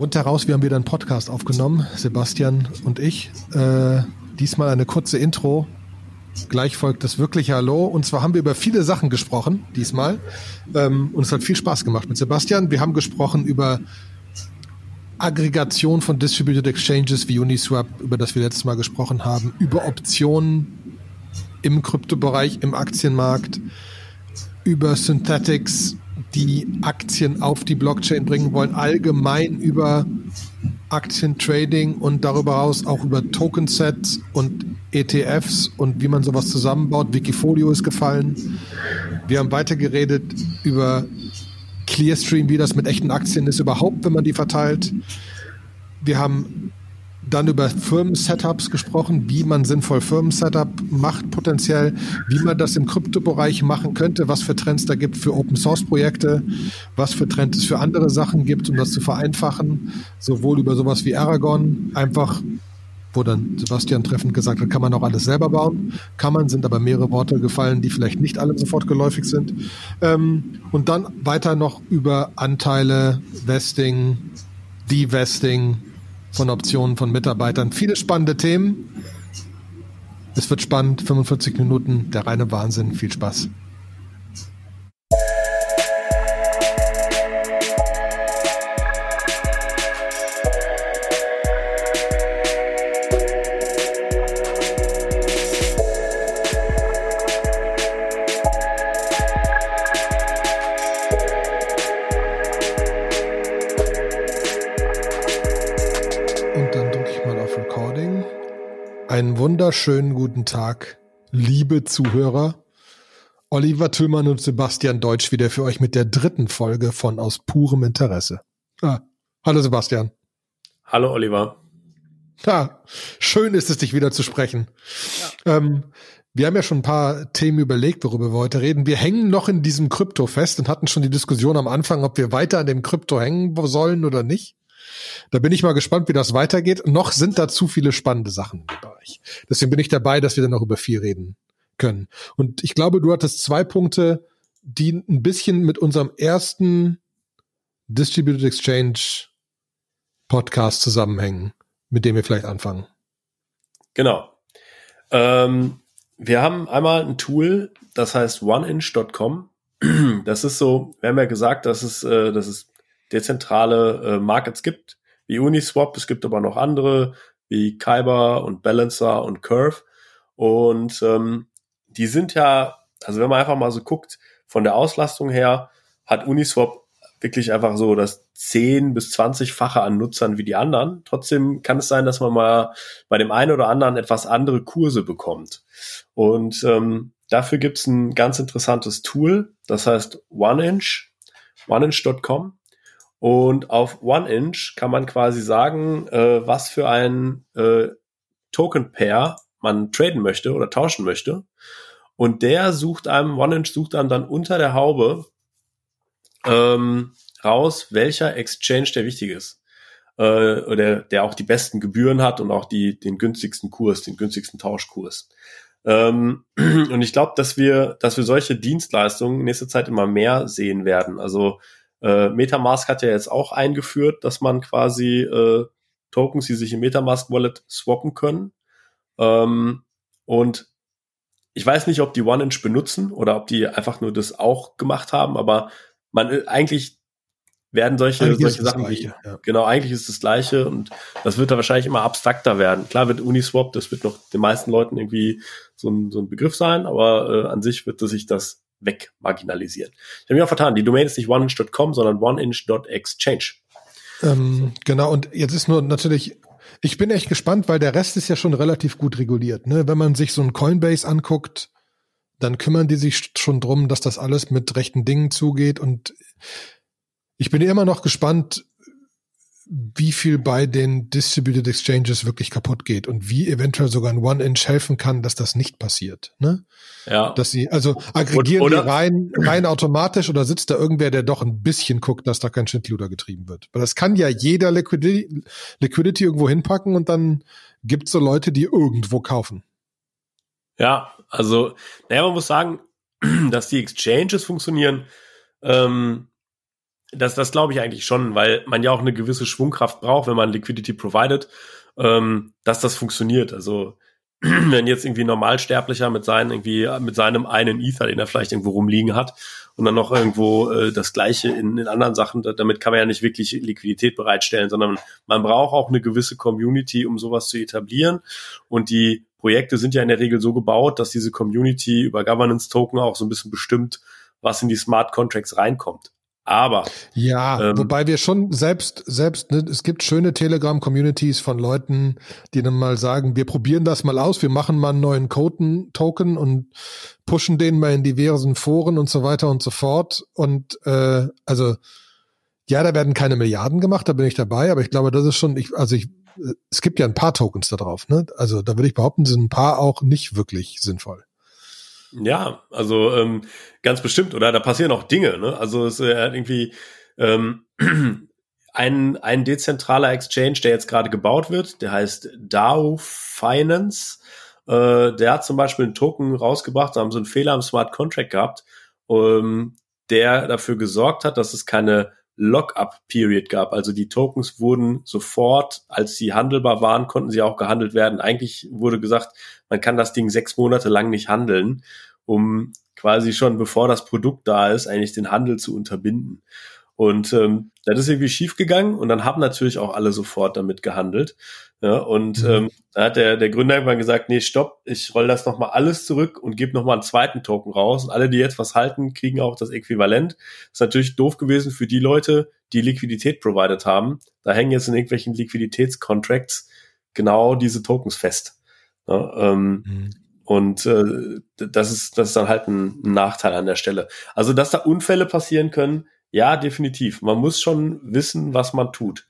Und heraus, wir haben wieder einen Podcast aufgenommen, Sebastian und ich. Äh, diesmal eine kurze Intro. Gleich folgt das wirkliche Hallo. Und zwar haben wir über viele Sachen gesprochen, diesmal. Ähm, und es hat viel Spaß gemacht mit Sebastian. Wir haben gesprochen über Aggregation von Distributed Exchanges wie Uniswap, über das wir letztes Mal gesprochen haben, über Optionen im Kryptobereich, im Aktienmarkt, über Synthetics, die Aktien auf die Blockchain bringen wollen, allgemein über Aktientrading und darüber hinaus auch über Token-Sets und ETFs und wie man sowas zusammenbaut. Wikifolio ist gefallen. Wir haben weiter geredet über Clearstream, wie das mit echten Aktien ist überhaupt, wenn man die verteilt. Wir haben dann über Firmen-Setups gesprochen, wie man sinnvoll Firmen-Setup macht potenziell, wie man das im Kryptobereich machen könnte, was für Trends da gibt für Open-Source-Projekte, was für Trends es für andere Sachen gibt, um das zu vereinfachen, sowohl über sowas wie Aragon, einfach wo dann Sebastian treffend gesagt hat, kann man auch alles selber bauen. Kann man, sind aber mehrere Worte gefallen, die vielleicht nicht alle sofort geläufig sind. Ähm, und dann weiter noch über Anteile, Vesting, Divesting, von Optionen von Mitarbeitern. Viele spannende Themen. Es wird spannend, 45 Minuten, der reine Wahnsinn. Viel Spaß. Wunderschönen guten Tag, liebe Zuhörer. Oliver Tüllmann und Sebastian Deutsch wieder für euch mit der dritten Folge von Aus purem Interesse. Ah, hallo Sebastian. Hallo Oliver. Ja, schön ist es, dich wieder zu sprechen. Ja. Ähm, wir haben ja schon ein paar Themen überlegt, worüber wir heute reden. Wir hängen noch in diesem Krypto fest und hatten schon die Diskussion am Anfang, ob wir weiter an dem Krypto hängen sollen oder nicht. Da bin ich mal gespannt, wie das weitergeht. Noch sind da zu viele spannende Sachen Bereich. Deswegen bin ich dabei, dass wir dann noch über viel reden können. Und ich glaube, du hattest zwei Punkte, die ein bisschen mit unserem ersten Distributed Exchange Podcast zusammenhängen, mit dem wir vielleicht anfangen. Genau. Ähm, wir haben einmal ein Tool, das heißt oneinch.com. Das ist so, wir haben ja gesagt, dass es, äh, dass es dezentrale äh, Markets gibt, wie Uniswap. Es gibt aber noch andere, wie Kyber und Balancer und Curve. Und ähm, die sind ja, also wenn man einfach mal so guckt, von der Auslastung her, hat Uniswap wirklich einfach so das 10 bis 20-fache an Nutzern wie die anderen. Trotzdem kann es sein, dass man mal bei dem einen oder anderen etwas andere Kurse bekommt. Und ähm, dafür gibt es ein ganz interessantes Tool, das heißt OneInch, oneinch.com. Und auf OneInch kann man quasi sagen, äh, was für ein äh, Token-Pair man traden möchte oder tauschen möchte. Und der sucht einem, OneInch sucht einem dann unter der Haube ähm, raus, welcher Exchange der wichtig ist. Äh, oder der auch die besten Gebühren hat und auch die, den günstigsten Kurs, den günstigsten Tauschkurs. Ähm, und ich glaube, dass wir, dass wir solche Dienstleistungen in nächster Zeit immer mehr sehen werden. Also äh, Metamask hat ja jetzt auch eingeführt, dass man quasi äh, Tokens, die sich im Metamask Wallet swappen können. Ähm, und ich weiß nicht, ob die One-Inch benutzen oder ob die einfach nur das auch gemacht haben, aber man äh, eigentlich werden solche, solche Sachen Gleiche, ja. genau, eigentlich ist das Gleiche und das wird da wahrscheinlich immer abstrakter werden. Klar wird Uniswap, das wird noch den meisten Leuten irgendwie so ein, so ein Begriff sein, aber äh, an sich wird sich das wegmarginalisieren. Ich habe mich auch vertan. Die Domain ist nicht oneinch.com, sondern oneinch.exchange. Ähm, genau, und jetzt ist nur natürlich, ich bin echt gespannt, weil der Rest ist ja schon relativ gut reguliert. Ne? Wenn man sich so ein Coinbase anguckt, dann kümmern die sich schon drum, dass das alles mit rechten Dingen zugeht. Und ich bin immer noch gespannt, wie viel bei den Distributed Exchanges wirklich kaputt geht und wie eventuell sogar ein One-Inch helfen kann, dass das nicht passiert. Ne? Ja. Dass sie, also aggregieren oder, die rein, rein automatisch oder sitzt da irgendwer, der doch ein bisschen guckt, dass da kein Schindluder getrieben wird? Weil das kann ja jeder Liquidity, Liquidity irgendwo hinpacken und dann gibt's so Leute, die irgendwo kaufen. Ja, also, naja, man muss sagen, dass die Exchanges funktionieren, ähm, Das, das glaube ich eigentlich schon, weil man ja auch eine gewisse Schwungkraft braucht, wenn man Liquidity provided, ähm, dass das funktioniert. Also wenn jetzt irgendwie Normalsterblicher mit seinen irgendwie mit seinem einen Ether, den er vielleicht irgendwo rumliegen hat und dann noch irgendwo äh, das gleiche in, in anderen Sachen, damit kann man ja nicht wirklich Liquidität bereitstellen, sondern man braucht auch eine gewisse Community, um sowas zu etablieren und die Projekte sind ja in der Regel so gebaut, dass diese Community über Governance Token auch so ein bisschen bestimmt, was in die Smart Contracts reinkommt. Aber ja, ähm, wobei wir schon selbst selbst ne, es gibt schöne Telegram Communities von Leuten, die dann mal sagen, wir probieren das mal aus, wir machen mal einen neuen Token Token und pushen den mal in diversen Foren und so weiter und so fort und äh, also ja, da werden keine Milliarden gemacht, da bin ich dabei, aber ich glaube, das ist schon ich also ich es gibt ja ein paar Tokens da drauf, ne? Also da würde ich behaupten, sind ein paar auch nicht wirklich sinnvoll. Ja, also ähm, ganz bestimmt, oder? Da passieren auch Dinge, ne? Also es ist äh, irgendwie ähm, ein, ein dezentraler Exchange, der jetzt gerade gebaut wird, der heißt DAO Finance. Äh, der hat zum Beispiel einen Token rausgebracht, da haben sie einen Fehler im Smart Contract gehabt, ähm, der dafür gesorgt hat, dass es keine Lock-up-Period gab. Also die Tokens wurden sofort, als sie handelbar waren, konnten sie auch gehandelt werden. Eigentlich wurde gesagt, man kann das Ding sechs Monate lang nicht handeln, um quasi schon bevor das Produkt da ist, eigentlich den Handel zu unterbinden. Und ähm, das ist irgendwie schief gegangen und dann haben natürlich auch alle sofort damit gehandelt. Ja, und mhm. ähm, da hat der, der Gründer irgendwann gesagt, nee, stopp, ich roll das nochmal alles zurück und gebe nochmal einen zweiten Token raus. Und alle, die jetzt was halten, kriegen auch das Äquivalent. ist natürlich doof gewesen für die Leute, die Liquidität provided haben. Da hängen jetzt in irgendwelchen Liquiditätscontracts genau diese Tokens fest. Ja, ähm, mhm. Und äh, das ist das ist dann halt ein, Nachteil an der Stelle. Also dass da Unfälle passieren können, ja definitiv. Man muss schon wissen, was man tut.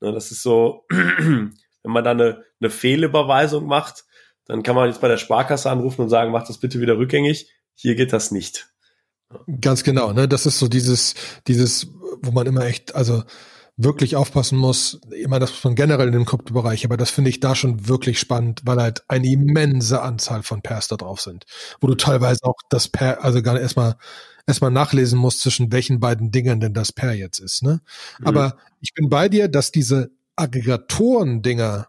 Ja, das ist so, wenn man da eine, eine Fehlüberweisung macht, dann kann man jetzt bei der Sparkasse anrufen und sagen, mach das bitte wieder rückgängig. Hier geht das nicht. Ganz genau, ne? Das ist so dieses, dieses, wo man immer echt, also wirklich aufpassen muss. Meine, das man generell in dem Kryptobereich, aber das finde ich da schon wirklich spannend, weil halt eine immense Anzahl von Pairs da drauf sind, wo du teilweise auch das Pair, also gar erstmal erstmal nachlesen musst, zwischen welchen beiden Dingen denn das Pair jetzt ist. Ne? Mhm. Aber ich bin bei dir, dass diese Aggregatoren-Dinger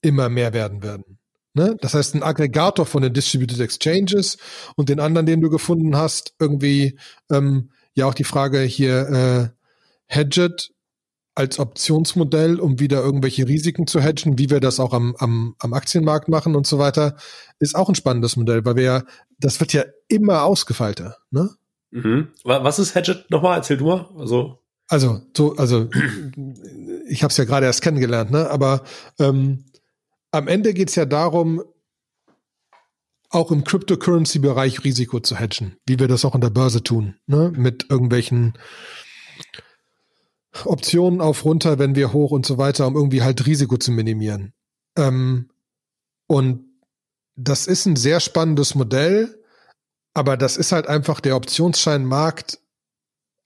immer mehr werden werden. Ne? Das heißt, ein Aggregator von den Distributed Exchanges und den anderen, den du gefunden hast, irgendwie ähm, ja auch die Frage hier äh, Hedget als Optionsmodell, um wieder irgendwelche Risiken zu hedgen, wie wir das auch am, am, am Aktienmarkt machen und so weiter, ist auch ein spannendes Modell, weil wir ja, das wird ja immer ausgefeilter. Ne? Mhm. Was ist Hedget nochmal? Erzähl du mal. Also, also, so, also ich habe es ja gerade erst kennengelernt, ne? aber ähm, am Ende geht es ja darum, auch im Cryptocurrency-Bereich Risiko zu hedgen, wie wir das auch in der Börse tun, ne? mit irgendwelchen Optionen auf runter, wenn wir hoch und so weiter, um irgendwie halt Risiko zu minimieren. Ähm, und das ist ein sehr spannendes Modell, aber das ist halt einfach der Optionsscheinmarkt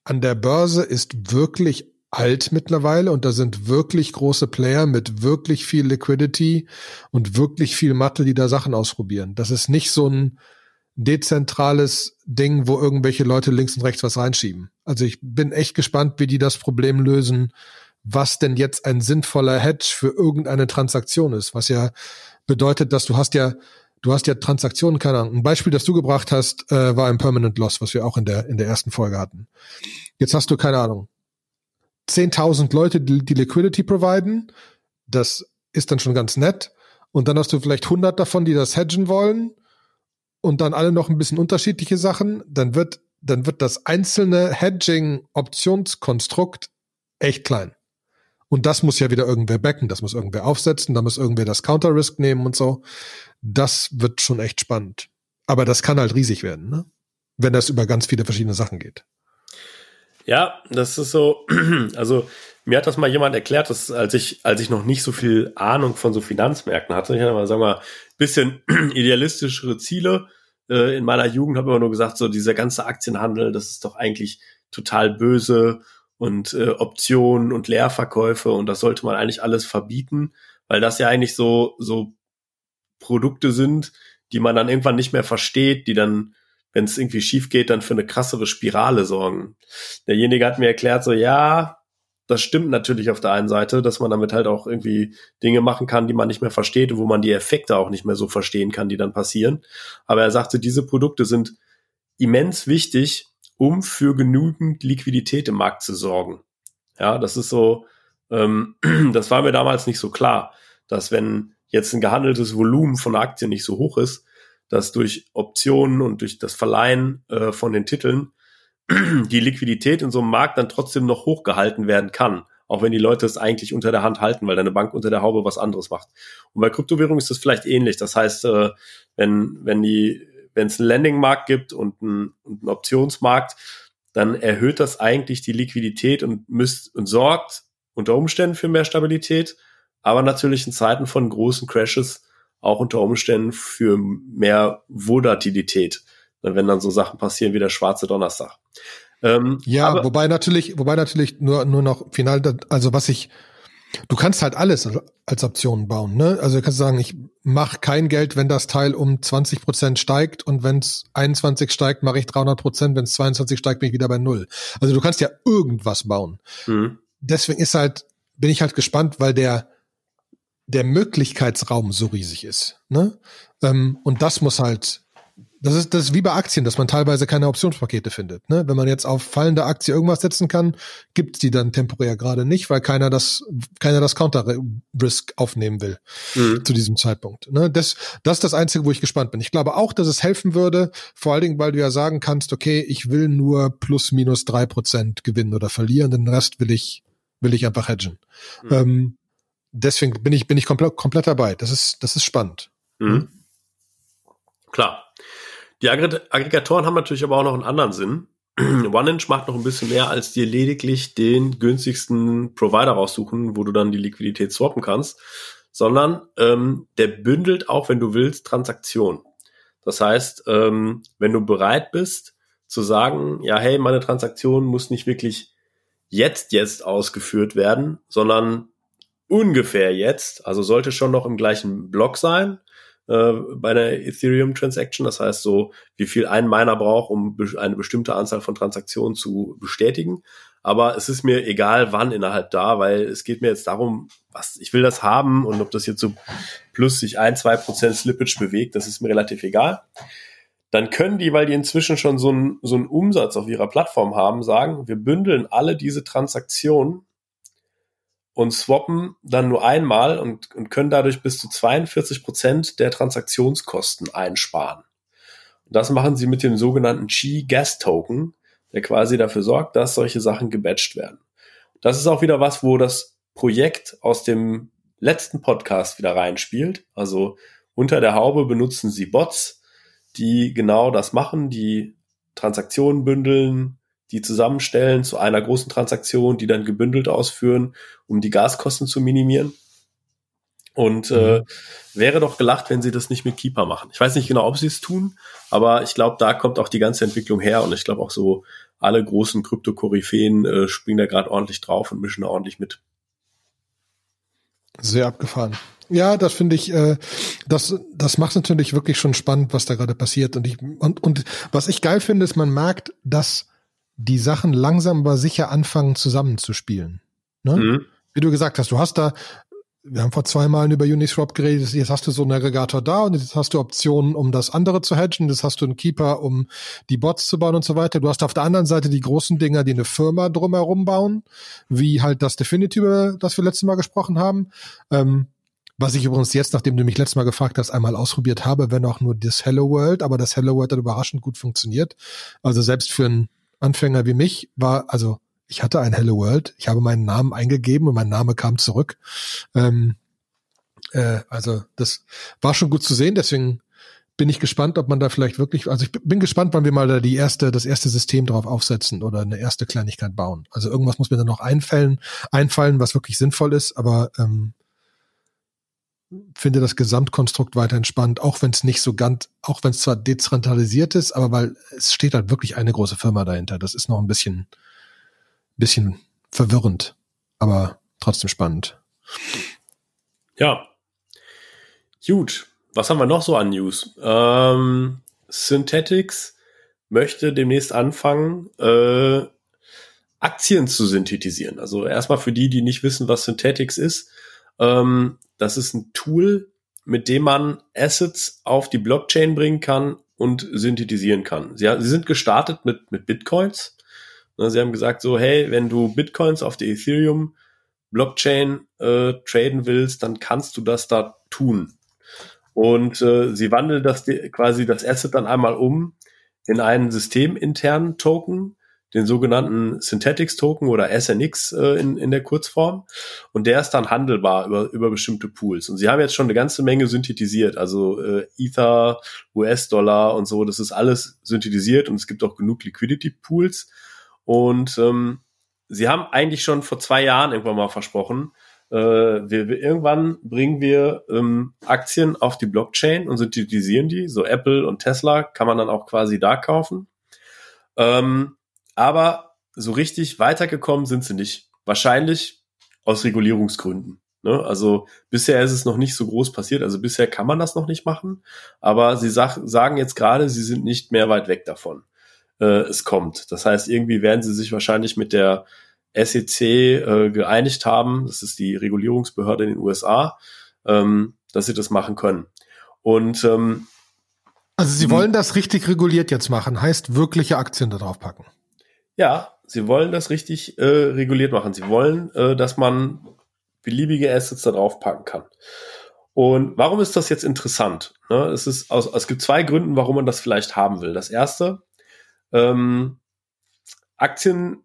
an der Börse ist wirklich alt mittlerweile und da sind wirklich große Player mit wirklich viel Liquidity und wirklich viel Mathe, die da Sachen ausprobieren. Das ist nicht so ein dezentrales Ding, wo irgendwelche Leute links und rechts was reinschieben. Also ich bin echt gespannt, wie die das Problem lösen, was denn jetzt ein sinnvoller Hedge für irgendeine Transaktion ist, was ja bedeutet, dass du hast ja du hast ja Transaktionen, keine Ahnung. Ein Beispiel, das du gebracht hast, äh, war ein Permanent Loss, was wir auch in der in der ersten Folge hatten. Jetzt hast du keine Ahnung 10.000 Leute, die, die Liquidity providen. Das ist dann schon ganz nett. Und dann hast du vielleicht 100 davon, die das hedgen wollen und dann alle noch ein bisschen unterschiedliche Sachen, dann wird, dann wird das einzelne Hedging-Optionskonstrukt echt klein. Und das muss ja wieder irgendwer backen, das muss irgendwer aufsetzen, da muss irgendwer das Counter-Risk nehmen und so. Das wird schon echt spannend. Aber das kann halt riesig werden, ne? wenn das über ganz viele verschiedene Sachen geht. Ja, das ist so, also mir hat das mal jemand erklärt, dass als ich, als ich noch nicht so viel Ahnung von so Finanzmärkten hatte, ich hatte mal, sagen wir mal, bisschen idealistischere Ziele. Äh, in meiner Jugend habe immer nur gesagt, so dieser ganze Aktienhandel, das ist doch eigentlich total böse und äh, Optionen und Leerverkäufe und das sollte man eigentlich alles verbieten, weil das ja eigentlich so, so Produkte sind, die man dann irgendwann nicht mehr versteht, die dann wenn es irgendwie schief geht, dann für eine krassere Spirale sorgen. Derjenige hat mir erklärt, so ja, das stimmt natürlich auf der einen Seite, dass man damit halt auch irgendwie Dinge machen kann, die man nicht mehr versteht wo man die Effekte auch nicht mehr so verstehen kann, die dann passieren. Aber er sagte, diese Produkte sind immens wichtig, um für genügend Liquidität im Markt zu sorgen. Ja, das ist so, ähm, das war mir damals nicht so klar, dass wenn jetzt ein gehandeltes Volumen von Aktien nicht so hoch ist, dass durch Optionen und durch das Verleihen äh, von den Titeln die Liquidität in so einem Markt dann trotzdem noch hochgehalten werden kann. Auch wenn die Leute es eigentlich unter der Hand halten, weil deine Bank unter der Haube was anderes macht. Und bei Kryptowährungen ist das vielleicht ähnlich. Das heißt, äh, wenn, wenn die, wenn es einen Landing-Markt gibt und einen, und einen Optionsmarkt, dann erhöht das eigentlich die Liquidität und müsst und sorgt unter Umständen für mehr Stabilität, aber natürlich in Zeiten von großen Crashes auch unter Umständen für mehr Volatilität, wenn dann so Sachen passieren wie der schwarze Donnerstag. Ähm, ja, wobei natürlich, wobei natürlich nur, nur noch final, also was ich, du kannst halt alles als Option bauen, ne? Also du kannst sagen, ich mache kein Geld, wenn das Teil um 20 Prozent steigt und wenn es 21 steigt, mache ich 300 Prozent, wenn es 22 steigt, bin ich wieder bei null. Also du kannst ja irgendwas bauen. Mhm. Deswegen ist halt, bin ich halt gespannt, weil der, der Möglichkeitsraum so riesig ist. Ne? Ähm, und das muss halt, das ist, das ist wie bei Aktien, dass man teilweise keine Optionspakete findet. Ne? Wenn man jetzt auf fallende Aktie irgendwas setzen kann, gibt die dann temporär gerade nicht, weil keiner das, keiner das Counter-Risk aufnehmen will mhm. zu diesem Zeitpunkt. Ne? Das, das ist das Einzige, wo ich gespannt bin. Ich glaube auch, dass es helfen würde, vor allen Dingen, weil du ja sagen kannst, okay, ich will nur plus minus drei Prozent gewinnen oder verlieren, den Rest will ich, will ich einfach hedgen. Mhm. Ähm, deswegen bin ich, bin ich komplett, komplett dabei. Das ist, das ist spannend. Mhm. Klar. Die Aggregatoren haben natürlich aber auch noch einen anderen Sinn. OneInch macht noch ein bisschen mehr, als dir lediglich den günstigsten Provider raussuchen, wo du dann die Liquidität swappen kannst, sondern ähm, der bündelt auch, wenn du willst, Transaktionen. Das heißt, ähm, wenn du bereit bist zu sagen, ja, hey, meine Transaktion muss nicht wirklich jetzt, jetzt ausgeführt werden, sondern ungefähr jetzt, also sollte schon noch im gleichen Block sein äh, bei einer Ethereum Transaction. Das heißt so, wie viel ein Miner braucht, um eine bestimmte Anzahl von Transaktionen zu bestätigen. Aber es ist mir egal, wann innerhalb da, weil es geht mir jetzt darum, was ich will das haben und ob das jetzt so plus sich ein, zwei Prozent Slippage bewegt, das ist mir relativ egal. Dann können die, weil die inzwischen schon so einen, so einen Umsatz auf ihrer Plattform haben, sagen, wir bündeln alle diese Transaktionen und swappen dann nur einmal und, und können dadurch bis zu 42 Prozent der Transaktionskosten einsparen. Und das machen sie mit dem sogenannten Qi Gas Token, der quasi dafür sorgt, dass solche Sachen gebatcht werden. Das ist auch wieder was, wo das Projekt aus dem letzten Podcast wieder reinspielt. Also unter der Haube benutzen sie Bots, die genau das machen, die Transaktionen bündeln, die zusammenstellen zu einer großen Transaktion, die dann gebündelt ausführen, um die Gaskosten zu minimieren. Und äh, mhm. wäre doch gelacht, wenn sie das nicht mit Keeper machen. Ich weiß nicht genau, ob sie es tun, aber ich glaube, da kommt auch die ganze Entwicklung her und ich glaube auch so alle großen Krypto-Koryphäen äh, springen da gerade ordentlich drauf und mischen da ordentlich mit. Sehr abgefahren. Ja, das finde ich, äh, das, das macht natürlich wirklich schon spannend, was da gerade passiert. Und ich, und, und was ich geil finde, ist, man merkt, dass die Sachen langsam aber sicher anfangen zusammenzuspielen. Ne? Mhm. Wie du gesagt hast, du hast da, wir haben vor zwei Malen über Uniswap geredet, jetzt hast du so einen Aggregator da und jetzt hast du Optionen, um das andere zu hedgen, jetzt hast du einen Keeper, um die Bots zu bauen und so weiter. Du hast auf der anderen Seite die großen Dinger, die eine Firma drumherum bauen, wie halt das Definity, über das wir letztes Mal gesprochen haben. Ähm, was ich übrigens jetzt, nachdem du mich letztes Mal gefragt hast, einmal ausprobiert habe, wenn auch nur das Hello World, aber das Hello World hat überraschend gut funktioniert. Also selbst für ein Anfänger wie mich war, also ich hatte ein Hello World, ich habe meinen Namen eingegeben und mein Name kam zurück. Ähm, äh, also das war schon gut zu sehen, deswegen bin ich gespannt, ob man da vielleicht wirklich, also ich bin gespannt, wann wir mal da die erste, das erste System drauf aufsetzen oder eine erste Kleinigkeit bauen. Also irgendwas muss mir dann noch einfallen, einfallen, was wirklich sinnvoll ist, aber ähm, finde das Gesamtkonstrukt weiter entspannt, auch wenn es nicht so ganz, auch wenn es zwar dezentralisiert ist, aber weil es steht halt wirklich eine große Firma dahinter. Das ist noch ein bisschen, bisschen verwirrend, aber trotzdem spannend. Ja. Gut. Was haben wir noch so an News? Ähm, Synthetics möchte demnächst anfangen, äh, Aktien zu synthetisieren. Also erstmal für die, die nicht wissen, was Synthetics ist. Ähm, das ist ein Tool, mit dem man Assets auf die Blockchain bringen kann und synthetisieren kann. Sie, sie sind gestartet mit, mit Bitcoins. Ne, sie haben gesagt so, hey, wenn du Bitcoins auf der Ethereum Blockchain äh, traden willst, dann kannst du das da tun. Und äh, sie wandeln das quasi das Asset dann einmal um in einen systeminternen Token, den sogenannten Synthetics Token oder SNX äh, in, in der Kurzform. Und der ist dann handelbar über, über bestimmte Pools. Und sie haben jetzt schon eine ganze Menge synthetisiert, also äh, Ether, US-Dollar und so. Das ist alles synthetisiert und es gibt auch genug Liquidity Pools. Und ähm, sie haben eigentlich schon vor zwei Jahren irgendwann mal versprochen, äh, wir, wir, irgendwann bringen wir ähm, Aktien auf die Blockchain und synthetisieren die. So Apple und Tesla kann man dann auch quasi da kaufen. Ähm, aber so richtig weitergekommen sind sie nicht. Wahrscheinlich aus Regulierungsgründen. Ne? Also bisher ist es noch nicht so groß passiert. Also bisher kann man das noch nicht machen. Aber sie sag, sagen jetzt gerade, sie sind nicht mehr weit weg davon. Äh, es kommt. Das heißt, irgendwie werden sie sich wahrscheinlich mit der SEC äh, geeinigt haben, das ist die Regulierungsbehörde in den USA, ähm, dass sie das machen können. Und ähm, also Sie wollen das richtig reguliert jetzt machen, heißt wirkliche Aktien da drauf packen. Ja, Sie wollen das richtig äh, reguliert machen. Sie wollen, äh, dass man beliebige Assets da drauf packen kann. Und warum ist das jetzt interessant? Ne, es, ist aus, es gibt zwei Gründe, warum man das vielleicht haben will. Das erste, ähm, Aktien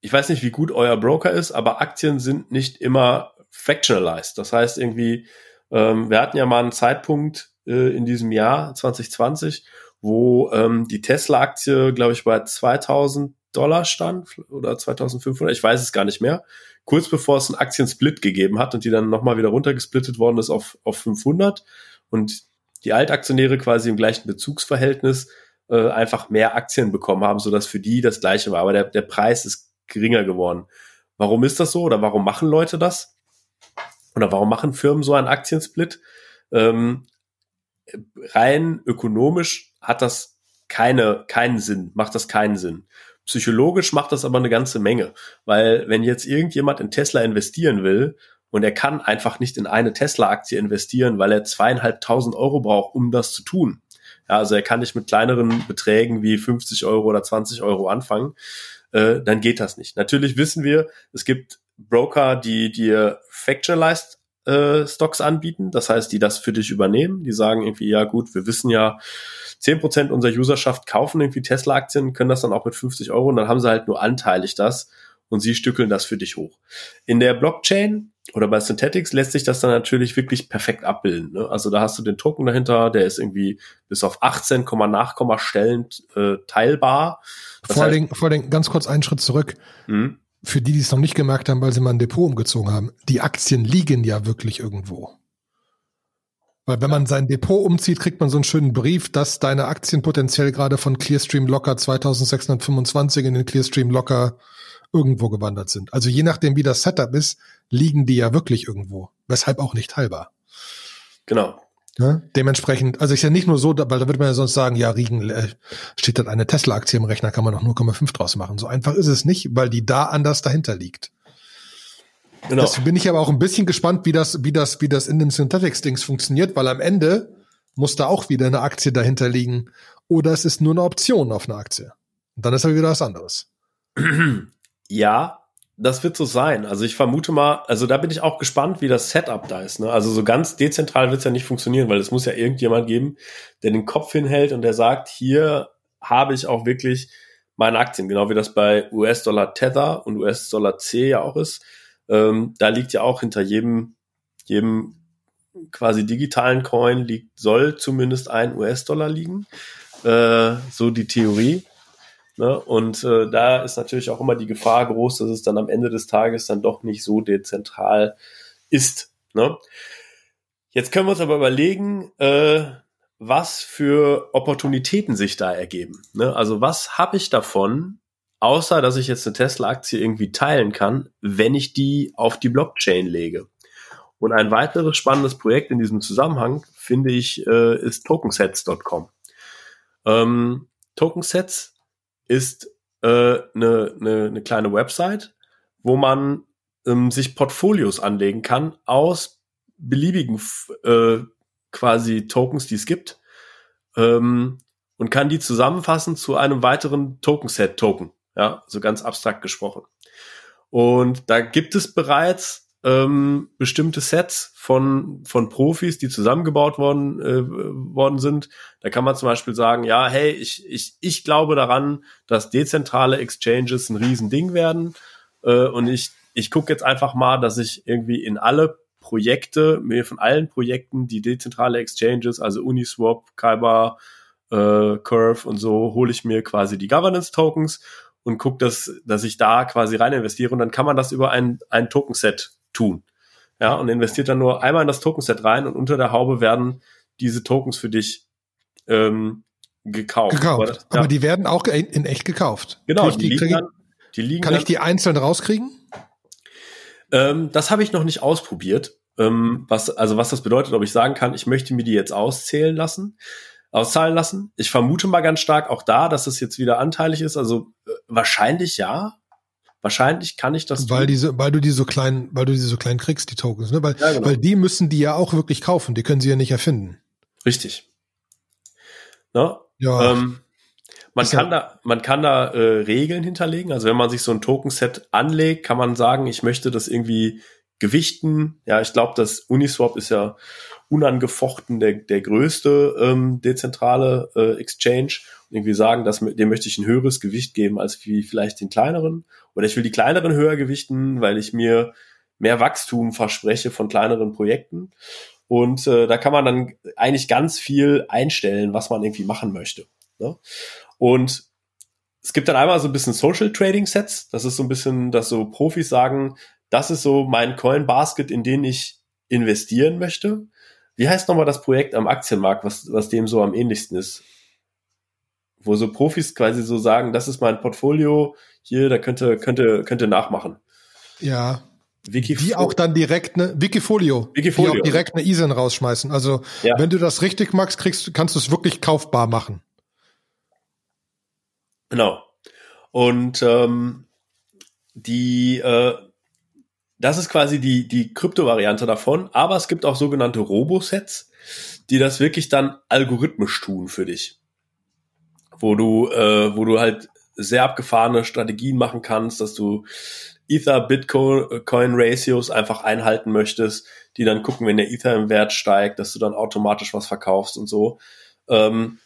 ich weiß nicht, wie gut euer Broker ist, aber Aktien sind nicht immer factionalized. Das heißt irgendwie, ähm, wir hatten ja mal einen Zeitpunkt äh, in diesem Jahr 2020, wo ähm, die Tesla-Aktie, glaube ich, bei 2000 Dollar stand oder 2500, ich weiß es gar nicht mehr. Kurz bevor es einen Aktiensplit gegeben hat und die dann nochmal wieder runtergesplittet worden ist auf, auf 500 und die Altaktionäre quasi im gleichen Bezugsverhältnis äh, einfach mehr Aktien bekommen haben, sodass für die das gleiche war. Aber der, der Preis ist geringer geworden. Warum ist das so oder warum machen Leute das? Oder warum machen Firmen so einen Aktiensplit? Ähm, rein ökonomisch hat das keine, keinen Sinn, macht das keinen Sinn. Psychologisch macht das aber eine ganze Menge, weil wenn jetzt irgendjemand in Tesla investieren will und er kann einfach nicht in eine Tesla-Aktie investieren, weil er zweieinhalbtausend Euro braucht, um das zu tun. Ja, also er kann nicht mit kleineren Beträgen wie 50 Euro oder 20 Euro anfangen äh, dann geht das nicht. Natürlich wissen wir, es gibt Broker, die dir Factualized äh, Stocks anbieten, das heißt, die das für dich übernehmen, die sagen irgendwie, ja gut, wir wissen ja, zehn Prozent unserer Userschaft kaufen irgendwie Tesla-Aktien, können das dann auch mit 50 Euro und dann haben sie halt nur anteilig das und sie stückeln das für dich hoch. In der Blockchain oder bei Synthetics lässt sich das dann natürlich wirklich perfekt abbilden. Ne? Also da hast du den Token dahinter, der ist irgendwie bis auf 18, Nachkommastellen äh, teilbar. Das vor, allen vor allen ganz kurz einen Schritt zurück. Mh? Für die, die es noch nicht gemerkt haben, weil sie mal ein Depot umgezogen haben, die Aktien liegen ja wirklich irgendwo. Weil wenn man sein Depot umzieht, kriegt man so einen schönen Brief, dass deine Aktien potenziell gerade von Clearstream Locker 2625 in den Clearstream Locker irgendwo gewandert sind. Also je nachdem, wie das Setup ist, liegen die ja wirklich irgendwo. Weshalb auch nicht teilbar. Genau. Ja, dementsprechend, also ist ja nicht nur so, weil da würde man ja sonst sagen, ja, Riegen äh, steht dann eine Tesla-Aktie im Rechner, kann man noch 0,5 draus machen. So einfach ist es nicht, weil die da anders dahinter liegt. Genau. Deswegen bin ich aber auch ein bisschen gespannt, wie das, wie das, wie das in dem Synthetics-Dings funktioniert, weil am Ende muss da auch wieder eine Aktie dahinter liegen. Oder es ist nur eine Option auf eine Aktie. Und dann ist aber wieder was anderes. Ja, das wird so sein. Also ich vermute mal, also da bin ich auch gespannt, wie das Setup da ist. Ne? Also so ganz dezentral wird es ja nicht funktionieren, weil es muss ja irgendjemand geben, der den Kopf hinhält und der sagt, hier habe ich auch wirklich meine Aktien, genau wie das bei US-Dollar Tether und US-Dollar C ja auch ist. Ähm, da liegt ja auch hinter jedem, jedem quasi digitalen Coin liegt, soll zumindest ein US-Dollar liegen. Äh, so die Theorie. Ne? Und äh, da ist natürlich auch immer die Gefahr groß, dass es dann am Ende des Tages dann doch nicht so dezentral ist. Ne? Jetzt können wir uns aber überlegen, äh, was für Opportunitäten sich da ergeben. Ne? Also was habe ich davon, außer dass ich jetzt eine Tesla-Aktie irgendwie teilen kann, wenn ich die auf die Blockchain lege? Und ein weiteres spannendes Projekt in diesem Zusammenhang, finde ich, äh, ist tokensets.com. Ähm, Token-Sets ist eine äh, ne, ne, ne kleine Website, wo man ähm, sich Portfolios anlegen kann aus beliebigen äh, quasi Tokens, die es gibt, ähm, und kann die zusammenfassen zu einem weiteren Token-Set-Token. Ja, so ganz abstrakt gesprochen. Und da gibt es bereits ähm, bestimmte Sets von, von Profis, die zusammengebaut worden, äh, worden sind. Da kann man zum Beispiel sagen, ja, hey, ich, ich, ich glaube daran, dass dezentrale Exchanges ein Riesending werden. Äh, und ich, ich gucke jetzt einfach mal, dass ich irgendwie in alle Projekte, mir von allen Projekten, die dezentrale Exchanges, also Uniswap, Kyber, äh, Curve und so, hole ich mir quasi die Governance-Tokens und gucke, dass, dass ich da quasi rein investiere und dann kann man das über ein, ein Token-Set tun. Ja, und investiert dann nur einmal in das Token-Set rein und unter der Haube werden diese Tokens für dich ähm, gekauft. Gekauft. Aber, ja. Aber die werden auch in echt gekauft. Genau, die, die, liegen dann, die liegen Kann dann, ich die einzeln rauskriegen? Ähm, das habe ich noch nicht ausprobiert. Ähm, was, also was das bedeutet, ob ich sagen kann, ich möchte mir die jetzt auszählen lassen, auszahlen lassen. Ich vermute mal ganz stark auch da, dass es jetzt wieder anteilig ist. Also äh, wahrscheinlich ja. Wahrscheinlich kann ich das. Weil tun. diese, weil du die so klein, weil du die so klein kriegst, die Tokens, ne? Weil, ja, genau. weil die müssen die ja auch wirklich kaufen. Die können sie ja nicht erfinden. Richtig. Ne? Ja. Ähm, man kann da, man kann da äh, Regeln hinterlegen. Also wenn man sich so ein Token-Set anlegt, kann man sagen, ich möchte das irgendwie gewichten. Ja, ich glaube, das Uniswap ist ja unangefochten der, der größte ähm, dezentrale äh, Exchange und irgendwie sagen, dass dem möchte ich ein höheres Gewicht geben als wie vielleicht den kleineren. Oder ich will die kleineren höher gewichten, weil ich mir mehr Wachstum verspreche von kleineren Projekten. Und äh, da kann man dann eigentlich ganz viel einstellen, was man irgendwie machen möchte. Ne? Und es gibt dann einmal so ein bisschen Social Trading Sets. Das ist so ein bisschen, dass so Profis sagen, das ist so mein Coin Basket, in den ich investieren möchte. Wie heißt nochmal das Projekt am Aktienmarkt, was, was dem so am ähnlichsten ist? Wo so Profis quasi so sagen, das ist mein Portfolio, hier, da könnte, könnte, könnte nachmachen. Ja. Wikif die auch dann direkt eine Wikifolio, Wikifolio. Die auch direkt eine ISIN rausschmeißen. Also ja. wenn du das richtig magst, kriegst, kannst du es wirklich kaufbar machen. Genau. Und ähm, die, äh, das ist quasi die, die Krypto-Variante davon, aber es gibt auch sogenannte Robo-Sets, die das wirklich dann algorithmisch tun für dich. Wo du, äh, wo du halt sehr abgefahrene Strategien machen kannst, dass du Ether-Bitcoin-Ratios einfach einhalten möchtest, die dann gucken, wenn der Ether im Wert steigt, dass du dann automatisch was verkaufst und so. Ähm,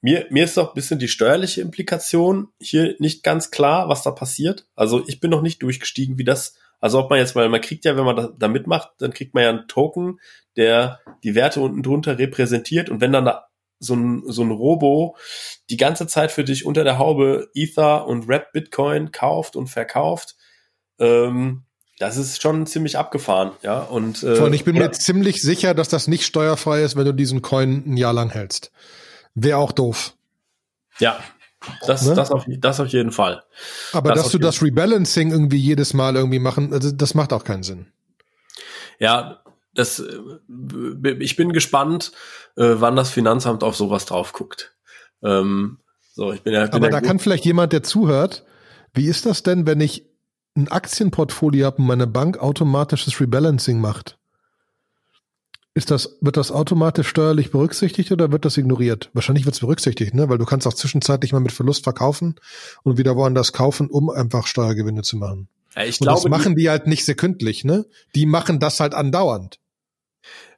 mir, mir ist doch ein bisschen die steuerliche Implikation hier nicht ganz klar, was da passiert. Also ich bin noch nicht durchgestiegen, wie das, also ob man jetzt mal, man kriegt ja, wenn man da, da mitmacht, dann kriegt man ja einen Token, der die Werte unten drunter repräsentiert und wenn dann da so ein, so ein Robo die ganze Zeit für dich unter der Haube Ether und Rap Bitcoin kauft und verkauft, ähm, das ist schon ziemlich abgefahren, ja. Und äh, ich bin mir ziemlich sicher, dass das nicht steuerfrei ist, wenn du diesen Coin ein Jahr lang hältst. Wäre auch doof. Ja, das, ne? das, auf, das auf jeden Fall. Aber das dass du das Rebalancing irgendwie jedes Mal irgendwie machen, also das macht auch keinen Sinn. Ja, das, äh, ich bin gespannt, äh, wann das Finanzamt auf sowas drauf guckt. Ähm, so, ich bin ja, bin Aber da kann vielleicht jemand, der zuhört, wie ist das denn, wenn ich ein Aktienportfolio habe und meine Bank automatisches Rebalancing macht? Ist das, wird das automatisch steuerlich berücksichtigt oder wird das ignoriert? Wahrscheinlich wird es berücksichtigt, ne? Weil du kannst auch zwischenzeitlich mal mit Verlust verkaufen und wieder woanders kaufen, um einfach Steuergewinne zu machen. Ja, ich und glaube, das machen die, die halt nicht sekündlich, ne? Die machen das halt andauernd.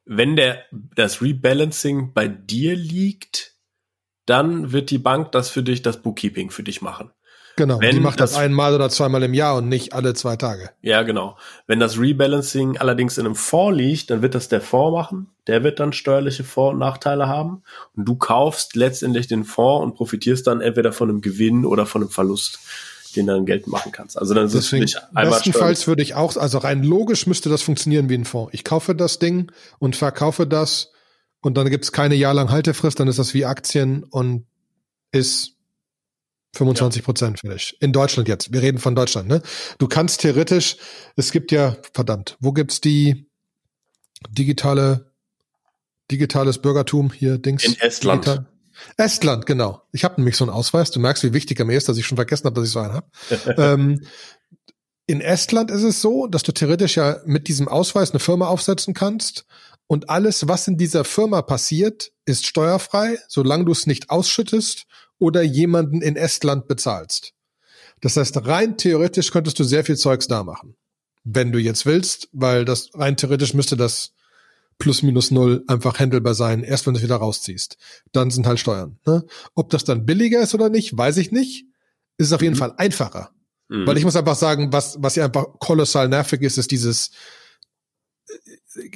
Wenn der, das Rebalancing bei dir liegt, dann wird die Bank das für dich, das Bookkeeping für dich machen. Genau, Wenn die macht das, das, einmal oder zweimal im Jahr und nicht alle zwei Tage. Ja, genau. Wenn das Rebalancing allerdings in einem Fonds liegt, dann wird das der Fonds machen. Der wird dann steuerliche Vor- und Nachteile haben. Und du kaufst letztendlich den Fonds und profitierst dann entweder von einem Gewinn oder von einem Verlust, den dann Geld machen kannst. Also dann ist Deswegen, es einmal Bestenfalls würde ich auch, also rein logisch müsste das funktionieren wie ein Fonds. Ich kaufe das Ding und verkaufe das und dann gibt es keine jahrelang Haltefrist, dann ist das wie Aktien und ist 25 Prozent vielleicht. In Deutschland jetzt. Wir reden von Deutschland, ne? Du kannst theoretisch, es gibt ja, verdammt, wo gibt's die digitale, digitales Bürgertum hier, Dings? In Estland. Digital, Estland, genau. Ich habe nämlich so einen Ausweis. Du merkst, wie wichtig er mir ist, dass ich schon vergessen habe, dass ich so einen habe. ähm, in Estland ist es so, dass du theoretisch ja mit diesem Ausweis eine Firma aufsetzen kannst und alles, was in dieser Firma passiert, ist steuerfrei, solange du es nicht ausschüttest oder jemanden in Estland bezahlst. Das heißt, rein theoretisch könntest du sehr viel Zeugs da machen. Wenn du jetzt willst, weil das rein theoretisch müsste das plus minus null einfach handelbar sein, erst wenn du es wieder rausziehst. Dann sind halt Steuern. Ne? Ob das dann billiger ist oder nicht, weiß ich nicht. Ist auf jeden mhm. Fall einfacher. Mhm. Weil ich muss einfach sagen, was, was ja einfach kolossal nervig ist, ist dieses,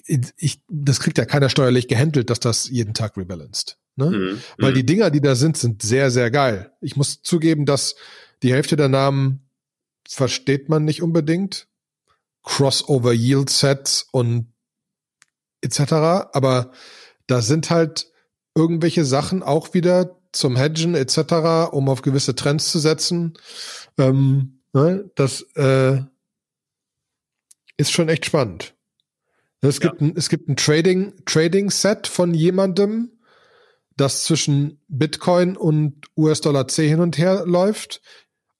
äh, ich, das kriegt ja keiner steuerlich gehandelt, dass das jeden Tag rebalanced. Ne? Mhm. Weil die mhm. Dinger, die da sind, sind sehr, sehr geil. Ich muss zugeben, dass die Hälfte der Namen versteht man nicht unbedingt. Crossover Yield Sets und etc. Aber da sind halt irgendwelche Sachen auch wieder zum Hedgen etc., um auf gewisse Trends zu setzen. Ähm, ne, das äh, ist schon echt spannend. Es gibt ja. ein, es gibt ein Trading, Trading Set von jemandem, das zwischen Bitcoin und US-Dollar C hin und her läuft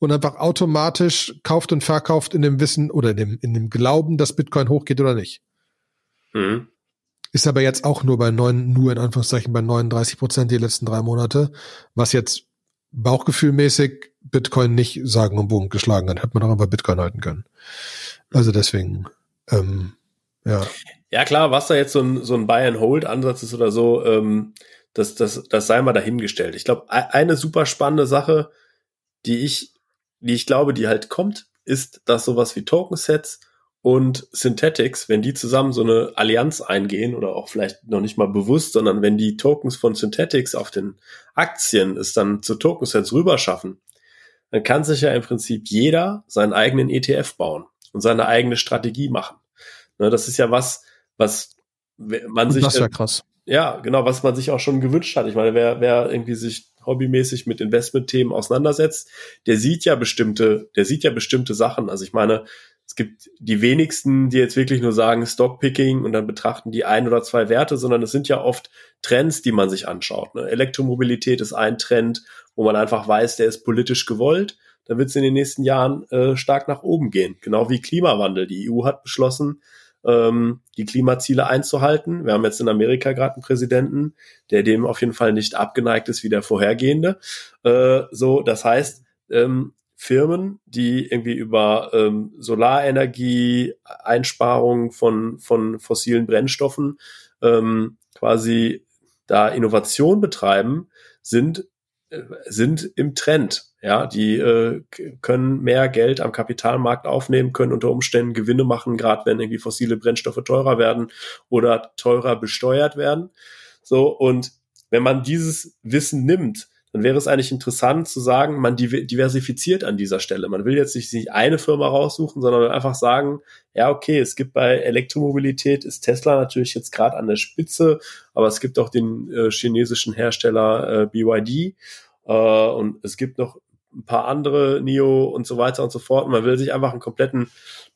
und einfach automatisch kauft und verkauft in dem Wissen oder in dem, in dem Glauben, dass Bitcoin hochgeht oder nicht. Mhm. Ist aber jetzt auch nur bei neun, nur in Anführungszeichen bei 39 Prozent die letzten drei Monate, was jetzt bauchgefühlmäßig Bitcoin nicht sagen und Bogen geschlagen hat. Hätte man auch einfach Bitcoin halten können. Also deswegen, ähm, ja. Ja klar, was da jetzt so ein, so ein Buy-and-Hold-Ansatz ist oder so, ähm, das, das, das sei mal dahingestellt. Ich glaube, eine super spannende Sache, die ich, die ich glaube, die halt kommt, ist, dass sowas wie Token-Sets und Synthetics, wenn die zusammen so eine Allianz eingehen oder auch vielleicht noch nicht mal bewusst, sondern wenn die Tokens von Synthetics auf den Aktien es dann zu Tokensets rüberschaffen, dann kann sich ja im Prinzip jeder seinen eigenen ETF bauen und seine eigene Strategie machen. Ne, das ist ja was, was man sich. Das wäre krass. Ja, genau, was man sich auch schon gewünscht hat. Ich meine, wer, wer irgendwie sich hobbymäßig mit Investmentthemen auseinandersetzt, der sieht ja bestimmte, der sieht ja bestimmte Sachen. Also ich meine, es gibt die wenigsten, die jetzt wirklich nur sagen Stockpicking und dann betrachten die ein oder zwei Werte, sondern es sind ja oft Trends, die man sich anschaut. Ne? Elektromobilität ist ein Trend, wo man einfach weiß, der ist politisch gewollt. Da wird es in den nächsten Jahren äh, stark nach oben gehen. Genau wie Klimawandel. Die EU hat beschlossen, ähm, die Klimaziele einzuhalten. Wir haben jetzt in Amerika gerade einen Präsidenten, der dem auf jeden Fall nicht abgeneigt ist wie der vorhergehende. Äh, so, das heißt, ähm, Firmen, die irgendwie über ähm, Solarenergie, Einsparung von, von fossilen Brennstoffen ähm, quasi da Innovation betreiben, sind, äh, sind im Trend. Ja, die äh, können mehr Geld am Kapitalmarkt aufnehmen, können unter Umständen Gewinne machen, gerade wenn irgendwie fossile Brennstoffe teurer werden oder teurer besteuert werden. So, und wenn man dieses Wissen nimmt, dann wäre es eigentlich interessant zu sagen, man diversifiziert an dieser Stelle. Man will jetzt nicht, eine Firma raussuchen, sondern einfach sagen, ja, okay, es gibt bei Elektromobilität, ist Tesla natürlich jetzt gerade an der Spitze, aber es gibt auch den äh, chinesischen Hersteller äh, BYD äh, und es gibt noch ein paar andere, NIO und so weiter und so fort. Und man will sich einfach einen kompletten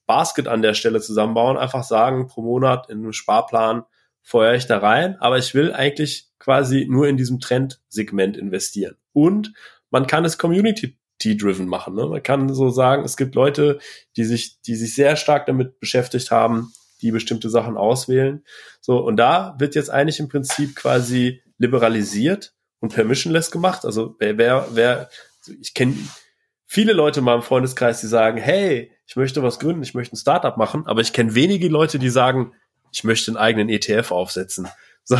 Basket an der Stelle zusammenbauen, einfach sagen, pro Monat in einem Sparplan feuere ich da rein, aber ich will eigentlich quasi nur in diesem Trendsegment investieren. Und man kann es Community-driven machen. Ne? Man kann so sagen, es gibt Leute, die sich, die sich sehr stark damit beschäftigt haben, die bestimmte Sachen auswählen. So, und da wird jetzt eigentlich im Prinzip quasi liberalisiert und permissionless gemacht. Also wer, wer, wer ich kenne viele Leute in meinem Freundeskreis, die sagen, hey, ich möchte was gründen, ich möchte ein Startup machen, aber ich kenne wenige Leute, die sagen, ich möchte einen eigenen ETF aufsetzen. So,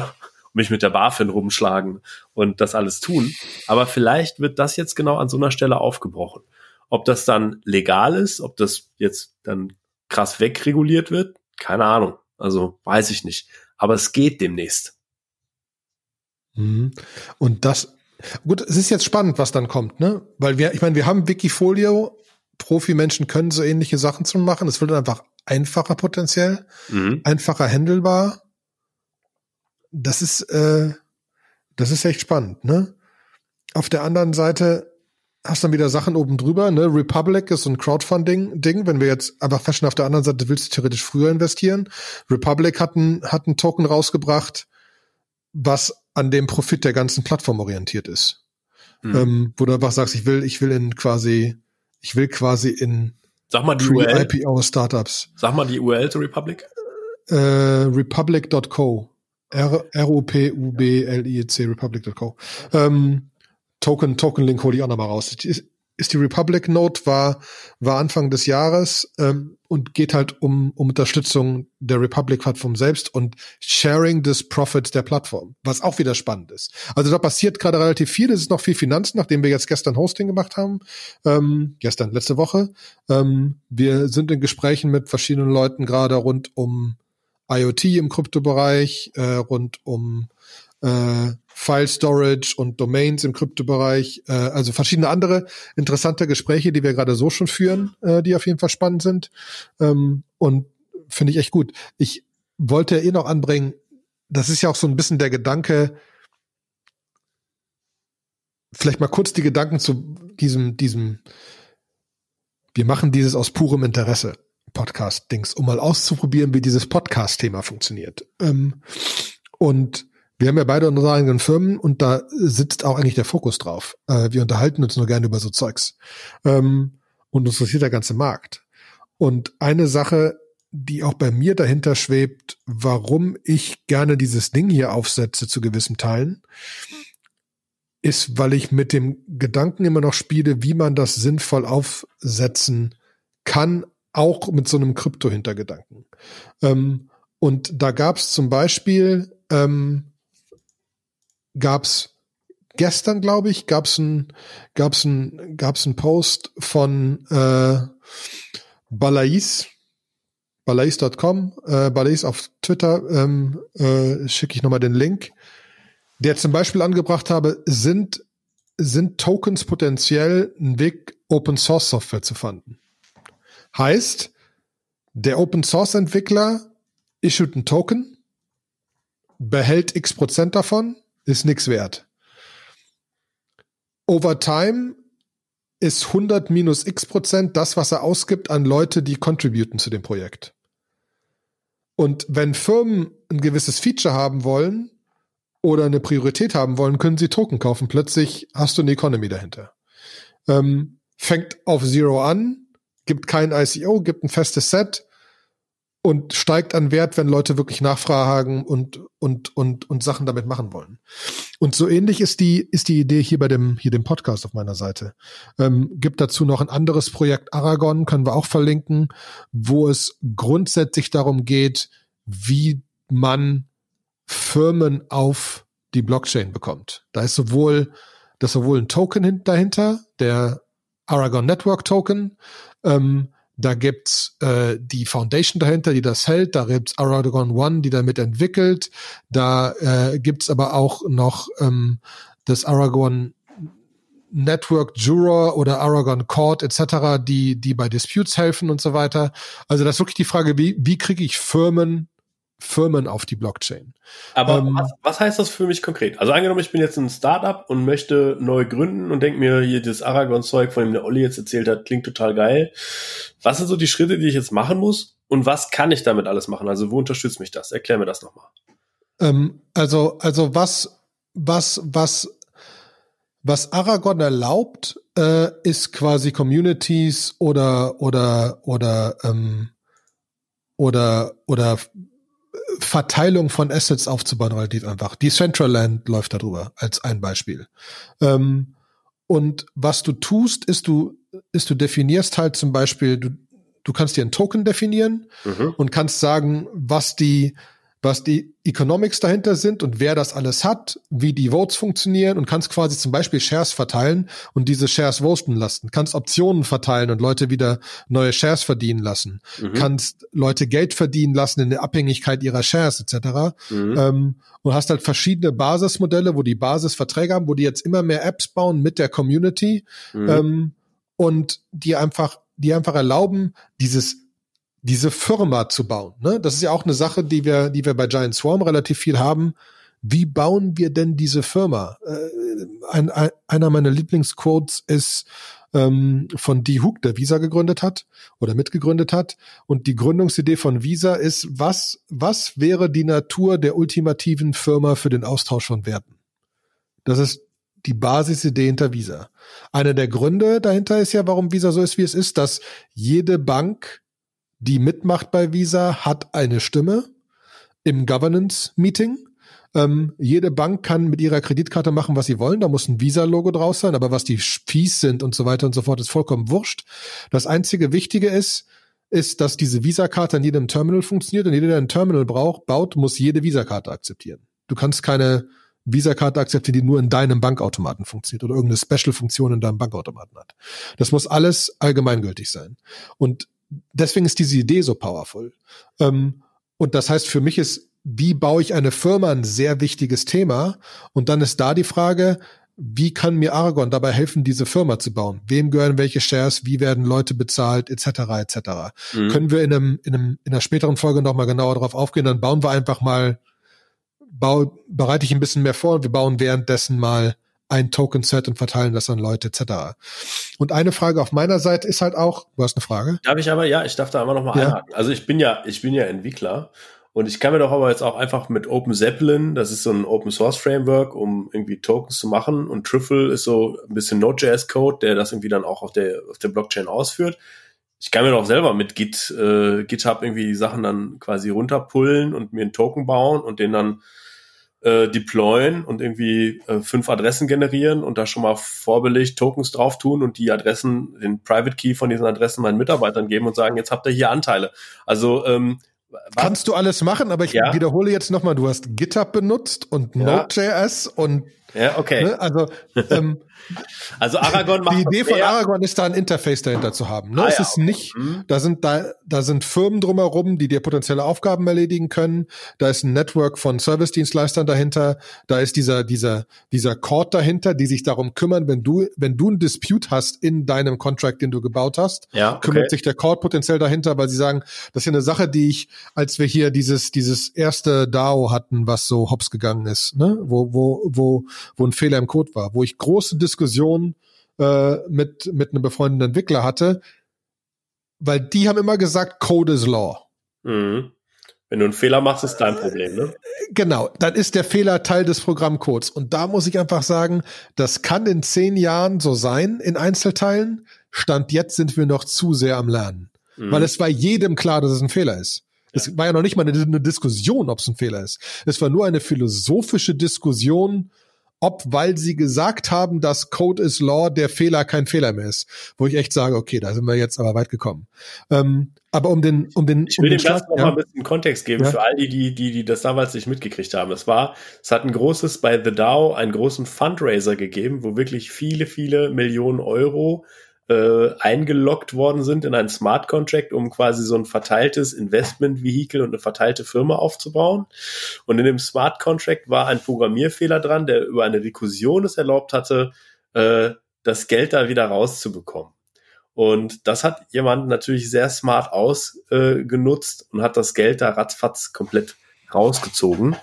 mich mit der BaFin rumschlagen und das alles tun. Aber vielleicht wird das jetzt genau an so einer Stelle aufgebrochen. Ob das dann legal ist, ob das jetzt dann krass wegreguliert wird, keine Ahnung. Also weiß ich nicht. Aber es geht demnächst. Mhm. Und das, gut, es ist jetzt spannend, was dann kommt, ne? Weil wir, ich meine, wir haben Wikifolio, Profi-Menschen können so ähnliche Sachen zu machen. Es wird einfach einfacher potenziell, mhm. einfacher handelbar. Das ist, äh, das ist echt spannend, ne? Auf der anderen Seite hast du dann wieder Sachen oben drüber, ne? Republic ist so ein Crowdfunding-Ding. Wenn wir jetzt einfach feststellen, auf der anderen Seite willst du theoretisch früher investieren. Republic hat ein, hat ein Token rausgebracht, was an dem Profit der ganzen Plattform orientiert ist. Mhm. Ähm, wo du einfach sagst, ich will, ich will in quasi, ich will quasi in Sag mal die URL. IPO Startups. Sag mal die URL zur Republic. Äh, Republic.co. R-O-P-U-B-L-I-C, Republic.co. Ähm, Token, Token Link hole ich auch nochmal raus. Ist, ist die Republic Note war, war Anfang des Jahres ähm, und geht halt um, um Unterstützung der Republic-Plattform selbst und Sharing des Profits der Plattform, was auch wieder spannend ist. Also da passiert gerade relativ viel. Es ist noch viel Finanzen, nachdem wir jetzt gestern Hosting gemacht haben. Ähm, gestern, letzte Woche. Ähm, wir sind in Gesprächen mit verschiedenen Leuten gerade rund um IoT im Kryptobereich, äh, rund um äh, File Storage und Domains im Kryptobereich, äh, also verschiedene andere interessante Gespräche, die wir gerade so schon führen, äh, die auf jeden Fall spannend sind. Ähm, und finde ich echt gut. Ich wollte eh noch anbringen, das ist ja auch so ein bisschen der Gedanke, vielleicht mal kurz die Gedanken zu diesem, diesem, wir machen dieses aus purem Interesse. Podcast-Dings, um mal auszuprobieren, wie dieses Podcast-Thema funktioniert. Ähm, und wir haben ja beide unsere eigenen Firmen und da sitzt auch eigentlich der Fokus drauf. Äh, wir unterhalten uns nur gerne über so Zeugs. Ähm, und uns interessiert der ganze Markt. Und eine Sache, die auch bei mir dahinter schwebt, warum ich gerne dieses Ding hier aufsetze zu gewissen Teilen, ist, weil ich mit dem Gedanken immer noch spiele, wie man das sinnvoll aufsetzen kann, auch mit so einem Krypto-Hintergedanken. Ähm, und da gab es zum Beispiel ähm, gab's gestern, glaube ich, gab's ein, gab's ein, gab's ein Post von äh, Balais, Balais.com, äh, Balais auf Twitter, ähm, äh, schicke ich nochmal den Link, der zum Beispiel angebracht habe, sind, sind Tokens potenziell ein Weg, Open Source Software zu fanden. Heißt, der Open Source Entwickler issued ein Token, behält x Prozent davon, ist nichts wert. Over time ist 100 minus x Prozent das, was er ausgibt an Leute, die contributen zu dem Projekt. Und wenn Firmen ein gewisses Feature haben wollen oder eine Priorität haben wollen, können sie Token kaufen. Plötzlich hast du eine Economy dahinter. Ähm, fängt auf Zero an, gibt kein ICO, gibt ein festes Set, und steigt an Wert, wenn Leute wirklich nachfragen und, und, und, und Sachen damit machen wollen. Und so ähnlich ist die, ist die Idee hier bei dem, hier dem Podcast auf meiner Seite. Ähm, gibt dazu noch ein anderes Projekt Aragon, können wir auch verlinken, wo es grundsätzlich darum geht, wie man Firmen auf die Blockchain bekommt. Da ist sowohl, da ist sowohl ein Token dahinter, der Aragon Network Token, ähm, da gibt's äh, die Foundation dahinter, die das hält. Da gibt's Aragon One, die damit entwickelt. Da äh, gibt's aber auch noch ähm, das Aragon Network Juror oder Aragon Court etc., die, die bei Disputes helfen und so weiter. Also das ist wirklich die Frage, wie, wie kriege ich Firmen Firmen auf die Blockchain. Aber ähm, was, was, heißt das für mich konkret? Also angenommen, ich bin jetzt ein Startup und möchte neu gründen und denke mir, hier das Aragon-Zeug, von dem der Olli jetzt erzählt hat, klingt total geil. Was sind so die Schritte, die ich jetzt machen muss? Und was kann ich damit alles machen? Also wo unterstützt mich das? Erklär mir das nochmal. Ähm, also, also was, was, was, was Aragon erlaubt, äh, ist quasi Communities oder oder oder ähm, oder oder Verteilung von Assets aufzubauen, relativ einfach. Die Centraland läuft darüber als ein Beispiel. Ähm, und was du tust, ist du, ist du definierst halt zum Beispiel, du, du kannst dir einen Token definieren mhm. und kannst sagen, was die, was die Economics dahinter sind und wer das alles hat, wie die Votes funktionieren und kannst quasi zum Beispiel Shares verteilen und diese Shares voten lassen. Kannst Optionen verteilen und Leute wieder neue Shares verdienen lassen. Mhm. Kannst Leute Geld verdienen lassen in der Abhängigkeit ihrer Shares etc. Mhm. Ähm, und hast halt verschiedene Basismodelle, wo die Basisverträge haben, wo die jetzt immer mehr Apps bauen mit der Community mhm. ähm, und die einfach, die einfach erlauben, dieses diese Firma zu bauen. Ne? Das ist ja auch eine Sache, die wir, die wir bei Giant Swarm relativ viel haben. Wie bauen wir denn diese Firma? Äh, ein, ein, einer meiner Lieblingsquotes ist ähm, von Dee Hook, der Visa gegründet hat oder mitgegründet hat. Und die Gründungsidee von Visa ist, was, was wäre die Natur der ultimativen Firma für den Austausch von Werten? Das ist die Basisidee hinter Visa. Einer der Gründe dahinter ist ja, warum Visa so ist, wie es ist, dass jede Bank, die mitmacht bei Visa, hat eine Stimme im Governance-Meeting. Ähm, jede Bank kann mit ihrer Kreditkarte machen, was sie wollen. Da muss ein Visa-Logo draus sein, aber was die Fees sind und so weiter und so fort, ist vollkommen wurscht. Das einzige Wichtige ist, ist, dass diese Visa-Karte an jedem Terminal funktioniert und jeder, der ein Terminal braucht, baut, muss jede Visa-Karte akzeptieren. Du kannst keine Visa-Karte akzeptieren, die nur in deinem Bankautomaten funktioniert oder irgendeine Special-Funktion in deinem Bankautomaten hat. Das muss alles allgemeingültig sein. Und deswegen ist diese Idee so powerful. Ähm, und das heißt, für mich ist, wie baue ich eine Firma ein sehr wichtiges Thema. Und dann ist da die Frage, wie kann mir Aragon dabei helfen, diese Firma zu bauen? Wem gehören welche Shares? Wie werden Leute bezahlt? Etc. etc. Mhm. Können wir in einem, in einem in einer späteren Folge noch mal genauer darauf aufgehen? Dann bauen wir einfach mal bau, bereite ich ein bisschen mehr vor und wir bauen währenddessen mal ein Token-Set und verteilen das an Leute etc. Und eine Frage auf meiner Seite ist halt auch, du hast eine Frage? Darf ich aber, ja, ich darf da immer noch mal ja. einhaken. Also ich bin ja, ich bin ja Entwickler und ich kann mir doch aber jetzt auch einfach mit Open Zeppelin, das ist so ein Open Source Framework, um irgendwie Tokens zu machen und Trüffle ist so ein bisschen Node.js Code, der das irgendwie dann auch auf der, auf der Blockchain ausführt. Ich kann mir doch selber mit Git, äh, GitHub irgendwie die Sachen dann quasi runterpullen und mir einen Token bauen und den dann äh, deployen und irgendwie äh, fünf Adressen generieren und da schon mal vorbelegt Tokens drauf tun und die Adressen, den Private Key von diesen Adressen meinen Mitarbeitern geben und sagen, jetzt habt ihr hier Anteile. Also ähm, Kannst du alles machen, aber ich ja. wiederhole jetzt nochmal, du hast GitHub benutzt und ja. Node.js und ja, okay. Ne, also ähm, also Aragon macht Die Idee von Aragon ist da ein Interface dahinter zu haben. Ne? Ah, es ist okay. nicht, mhm. da sind da, da sind Firmen drumherum, die dir potenzielle Aufgaben erledigen können. Da ist ein Network von Service-Dienstleistern dahinter. Da ist dieser, dieser, dieser Court dahinter, die sich darum kümmern, wenn du, wenn du ein Dispute hast in deinem Contract, den du gebaut hast, ja, okay. kümmert sich der Court potenziell dahinter, weil sie sagen, das ist ja eine Sache, die ich, als wir hier dieses, dieses erste DAO hatten, was so hops gegangen ist, ne? wo, wo, wo, wo ein Fehler im Code war, wo ich große Diskussion äh, mit, mit einem befreundeten Entwickler hatte, weil die haben immer gesagt, Code is Law. Mhm. Wenn du einen Fehler machst, ist dein Problem, ne? Genau, dann ist der Fehler Teil des Programmcodes. Und da muss ich einfach sagen, das kann in zehn Jahren so sein, in Einzelteilen. Stand jetzt sind wir noch zu sehr am Lernen. Mhm. Weil es war jedem klar, dass es ein Fehler ist. Es ja. war ja noch nicht mal eine, eine Diskussion, ob es ein Fehler ist. Es war nur eine philosophische Diskussion, ob, weil sie gesagt haben, dass Code is Law der Fehler kein Fehler mehr ist. Wo ich echt sage, okay, da sind wir jetzt aber weit gekommen. Ähm, aber um den, um den, ich will um dem Ganzen noch ja. mal ein bisschen Kontext geben ja. für all die, die, die, die das damals nicht mitgekriegt haben. Es war, es hat ein großes bei The DAO einen großen Fundraiser gegeben, wo wirklich viele, viele Millionen Euro äh, eingeloggt worden sind in ein Smart Contract, um quasi so ein verteiltes Investment-Vehikel und eine verteilte Firma aufzubauen. Und in dem Smart Contract war ein Programmierfehler dran, der über eine Rekursion es erlaubt hatte, äh, das Geld da wieder rauszubekommen. Und das hat jemand natürlich sehr smart ausgenutzt äh, und hat das Geld da ratzfatz komplett rausgezogen.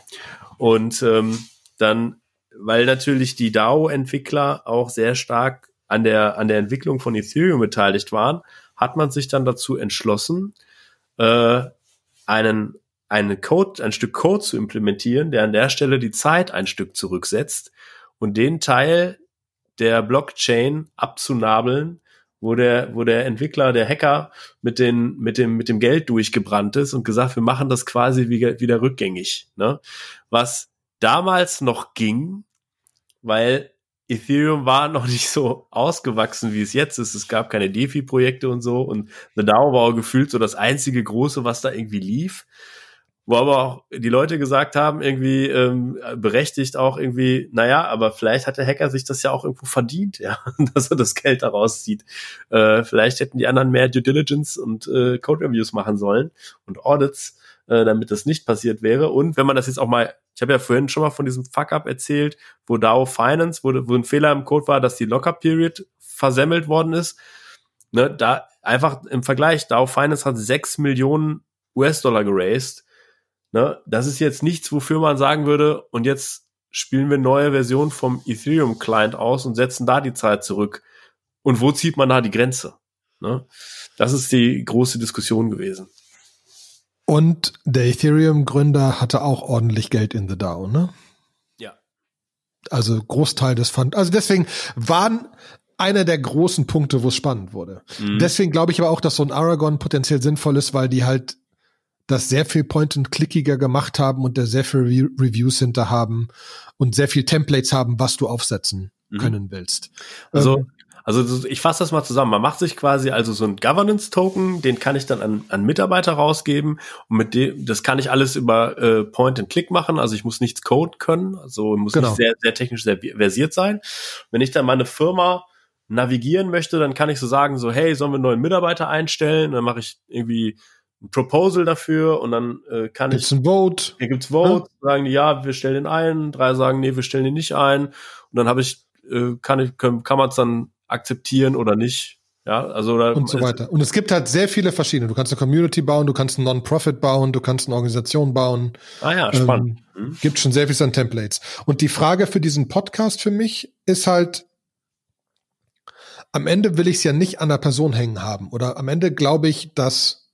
Und ähm, dann, weil natürlich die DAO-Entwickler auch sehr stark an der, an der Entwicklung von Ethereum beteiligt waren, hat man sich dann dazu entschlossen, äh, einen, einen Code, ein Stück Code zu implementieren, der an der Stelle die Zeit ein Stück zurücksetzt und den Teil der Blockchain abzunabeln, wo der, wo der Entwickler, der Hacker mit den, mit dem, mit dem Geld durchgebrannt ist und gesagt, wir machen das quasi wieder, wieder rückgängig, ne? Was damals noch ging, weil Ethereum war noch nicht so ausgewachsen, wie es jetzt ist. Es gab keine DeFi-Projekte und so. Und The DAO war auch gefühlt so das einzige große, was da irgendwie lief. Wo aber auch die Leute gesagt haben, irgendwie ähm, berechtigt auch irgendwie, naja, aber vielleicht hat der Hacker sich das ja auch irgendwo verdient, ja, dass er das Geld daraus zieht. Äh, vielleicht hätten die anderen mehr Due Diligence und äh, Code Reviews machen sollen und Audits, äh, damit das nicht passiert wäre. Und wenn man das jetzt auch mal ich habe ja vorhin schon mal von diesem Fuck-up erzählt, wo DAO Finance, wo, wo ein Fehler im Code war, dass die Locker-Period versemmelt worden ist. Ne, da einfach im Vergleich, DAO Finance hat 6 Millionen US-Dollar geraced. Ne, das ist jetzt nichts, wofür man sagen würde, und jetzt spielen wir neue Version vom Ethereum Client aus und setzen da die Zeit zurück. und wo zieht man da die Grenze? Ne? Das ist die große Diskussion gewesen. Und der Ethereum-Gründer hatte auch ordentlich Geld in the DAO, ne? Ja. Also Großteil des Fund. Also deswegen waren einer der großen Punkte, wo es spannend wurde. Mhm. Deswegen glaube ich aber auch, dass so ein Aragon potenziell sinnvoll ist, weil die halt das sehr viel Point-and-Clickiger gemacht haben und da sehr viel Re Reviews hinter haben und sehr viel Templates haben, was du aufsetzen mhm. können willst. Also ähm, also ich fasse das mal zusammen. Man macht sich quasi also so ein Governance-Token, den kann ich dann an, an Mitarbeiter rausgeben und mit dem, das kann ich alles über äh, Point-and-Click machen. Also ich muss nichts Code können, also muss genau. nicht sehr, sehr technisch sehr versiert sein. Wenn ich dann meine Firma navigieren möchte, dann kann ich so sagen, so hey, sollen wir einen neuen Mitarbeiter einstellen? Dann mache ich irgendwie ein Proposal dafür und dann äh, kann gibt's ich. Ein Vote. Hier gibt's Vote, ja. sagen die, ja, wir stellen den ein, drei sagen, nee, wir stellen den nicht ein. Und dann habe ich, äh, kann ich, kann, kann man es dann akzeptieren oder nicht. Ja, also oder, und so weiter. Und es gibt halt sehr viele verschiedene. Du kannst eine Community bauen, du kannst ein Non-Profit bauen, du kannst eine Organisation bauen. Ah ja, spannend. Ähm, mhm. Gibt schon sehr viel an Templates. Und die Frage für diesen Podcast für mich ist halt, am Ende will ich es ja nicht an der Person hängen haben. Oder am Ende glaube ich, dass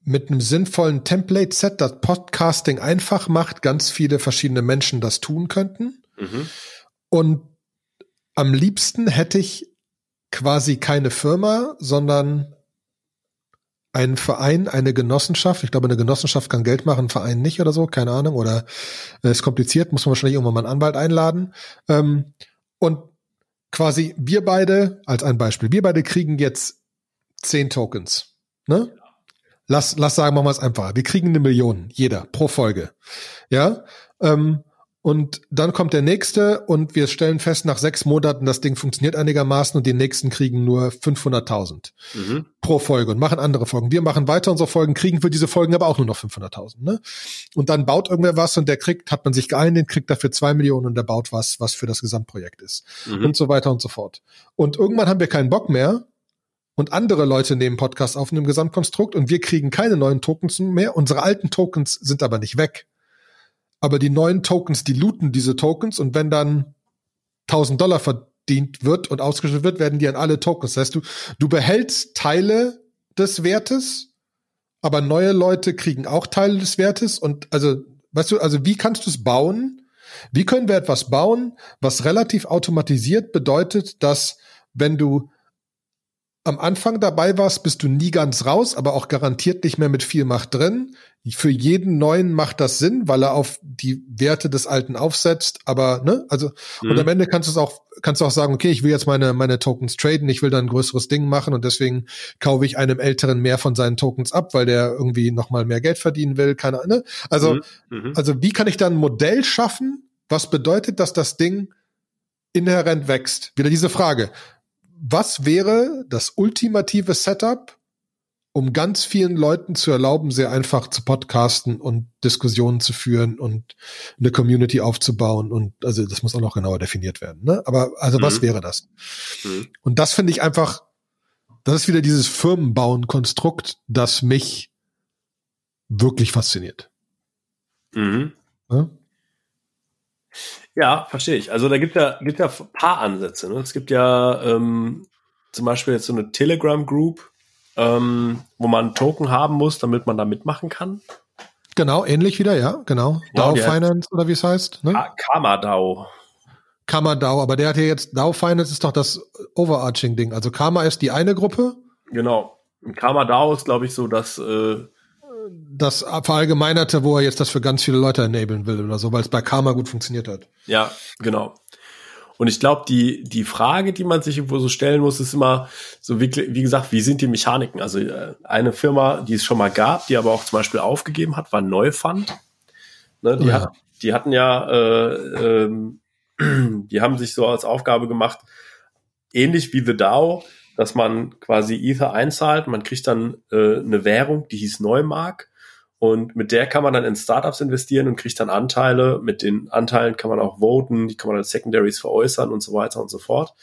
mit einem sinnvollen Template-Set, das Podcasting einfach macht, ganz viele verschiedene Menschen das tun könnten. Mhm. Und am liebsten hätte ich quasi keine Firma, sondern einen Verein, eine Genossenschaft. Ich glaube, eine Genossenschaft kann Geld machen, ein Verein nicht oder so, keine Ahnung. Oder äh, ist kompliziert, muss man wahrscheinlich irgendwann mal einen Anwalt einladen. Ähm, und quasi wir beide, als ein Beispiel, wir beide kriegen jetzt zehn Tokens. Ne? Lass, lass sagen, machen wir es einfach. Wir kriegen eine Million, jeder, pro Folge. Ja. Ähm, und dann kommt der nächste und wir stellen fest, nach sechs Monaten, das Ding funktioniert einigermaßen und die nächsten kriegen nur 500.000 mhm. pro Folge und machen andere Folgen. Wir machen weiter unsere Folgen, kriegen für diese Folgen aber auch nur noch 500.000. Ne? Und dann baut irgendwer was und der kriegt, hat man sich geeinigt, kriegt dafür zwei Millionen und der baut was, was für das Gesamtprojekt ist. Mhm. Und so weiter und so fort. Und irgendwann haben wir keinen Bock mehr, und andere Leute nehmen Podcasts auf in dem Gesamtkonstrukt und wir kriegen keine neuen Tokens mehr. Unsere alten Tokens sind aber nicht weg aber die neuen Tokens, die looten diese Tokens und wenn dann 1000 Dollar verdient wird und ausgeschüttet wird, werden die an alle Tokens. Das heißt, du, du behältst Teile des Wertes, aber neue Leute kriegen auch Teile des Wertes und also, weißt du, also wie kannst du es bauen? Wie können wir etwas bauen, was relativ automatisiert bedeutet, dass wenn du am Anfang dabei warst, bist du nie ganz raus, aber auch garantiert nicht mehr mit viel Macht drin. Für jeden neuen macht das Sinn, weil er auf die Werte des alten aufsetzt. Aber ne, also mhm. und am Ende kannst du es auch kannst du auch sagen, okay, ich will jetzt meine meine Tokens traden, ich will dann ein größeres Ding machen und deswegen kaufe ich einem Älteren mehr von seinen Tokens ab, weil der irgendwie noch mal mehr Geld verdienen will. Keine ne? Also mhm. mhm. also wie kann ich dann ein Modell schaffen, was bedeutet, dass das Ding inhärent wächst? Wieder diese Frage was wäre das ultimative Setup, um ganz vielen Leuten zu erlauben, sehr einfach zu podcasten und Diskussionen zu führen und eine Community aufzubauen und also das muss auch noch genauer definiert werden. Ne? Aber also mhm. was wäre das? Mhm. Und das finde ich einfach, das ist wieder dieses Firmenbauen-Konstrukt, das mich wirklich fasziniert. Mhm. Ja? Ja, verstehe ich. Also da gibt ja, gibt ja ein paar Ansätze. Ne? Es gibt ja ähm, zum Beispiel jetzt so eine Telegram-Group, ähm, wo man einen Token haben muss, damit man da mitmachen kann. Genau, ähnlich wieder, ja, genau. DAO Finance oder wie es heißt. Ne? Karma DAO. Karma DAO, aber der hat ja jetzt, DAO Finance ist doch das Overarching-Ding. Also Karma ist die eine Gruppe. Genau. Karma DAO ist, glaube ich, so das äh, das verallgemeinerte, wo er jetzt das für ganz viele Leute enablen will oder so, weil es bei Karma gut funktioniert hat. Ja, genau. Und ich glaube, die, die Frage, die man sich irgendwo so stellen muss, ist immer so, wie, wie gesagt, wie sind die Mechaniken? Also äh, eine Firma, die es schon mal gab, die aber auch zum Beispiel aufgegeben hat, war Neufund. Ne, die, ja. hat, die hatten ja, äh, ähm, die haben sich so als Aufgabe gemacht, ähnlich wie The DAO, dass man quasi Ether einzahlt, man kriegt dann äh, eine Währung, die hieß Neumark und mit der kann man dann in Startups investieren und kriegt dann Anteile. Mit den Anteilen kann man auch voten, die kann man als Secondaries veräußern und so weiter und so fort.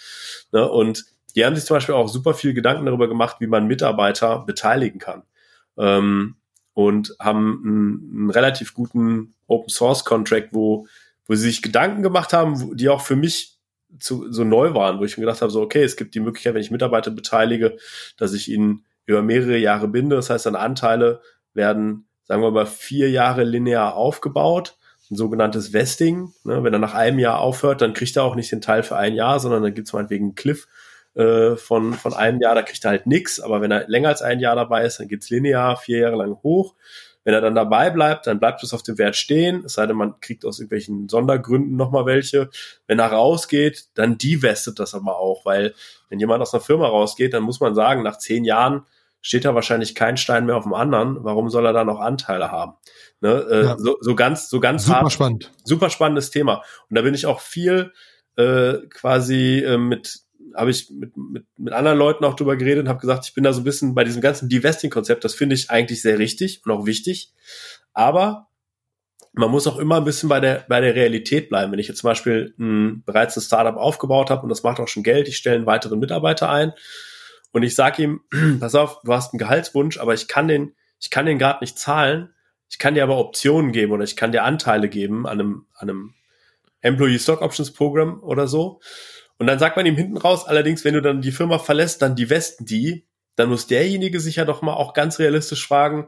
Ne? Und die haben sich zum Beispiel auch super viel Gedanken darüber gemacht, wie man Mitarbeiter beteiligen kann. Ähm, und haben einen, einen, relativ guten Open Source Contract, wo, wo sie sich Gedanken gemacht haben, die auch für mich zu, so neu waren, wo ich mir gedacht habe, so, okay, es gibt die Möglichkeit, wenn ich Mitarbeiter beteilige, dass ich ihnen über mehrere Jahre binde. Das heißt, dann Anteile werden, sagen wir mal, vier Jahre linear aufgebaut. Ein sogenanntes Vesting. Ne? Wenn er nach einem Jahr aufhört, dann kriegt er auch nicht den Teil für ein Jahr, sondern dann gibt es meinetwegen einen Cliff äh, von, von einem Jahr, da kriegt er halt nix. Aber wenn er länger als ein Jahr dabei ist, dann geht's linear vier Jahre lang hoch. Wenn er dann dabei bleibt, dann bleibt es auf dem Wert stehen, es sei denn, man kriegt aus irgendwelchen Sondergründen nochmal welche. Wenn er rausgeht, dann divestet das aber auch, weil wenn jemand aus einer Firma rausgeht, dann muss man sagen, nach zehn Jahren steht da wahrscheinlich kein Stein mehr auf dem anderen. Warum soll er da noch Anteile haben? Ne? Äh, ja. so, so ganz, so ganz super hart, spannend. Super spannendes Thema. Und da bin ich auch viel äh, quasi äh, mit habe ich mit, mit, mit anderen Leuten auch drüber geredet und habe gesagt, ich bin da so ein bisschen bei diesem ganzen Divesting-Konzept, das finde ich eigentlich sehr richtig und auch wichtig. Aber man muss auch immer ein bisschen bei der, bei der Realität bleiben. Wenn ich jetzt zum Beispiel ein, bereits ein Startup aufgebaut habe und das macht auch schon Geld, ich stelle einen weiteren Mitarbeiter ein und ich sage ihm, pass auf, du hast einen Gehaltswunsch, aber ich kann den, ich kann den gerade nicht zahlen. Ich kann dir aber Optionen geben oder ich kann dir Anteile geben an einem, an einem Employee Stock Options Program oder so. Und dann sagt man ihm hinten raus, allerdings, wenn du dann die Firma verlässt, dann die Westen die, dann muss derjenige sich ja doch mal auch ganz realistisch fragen,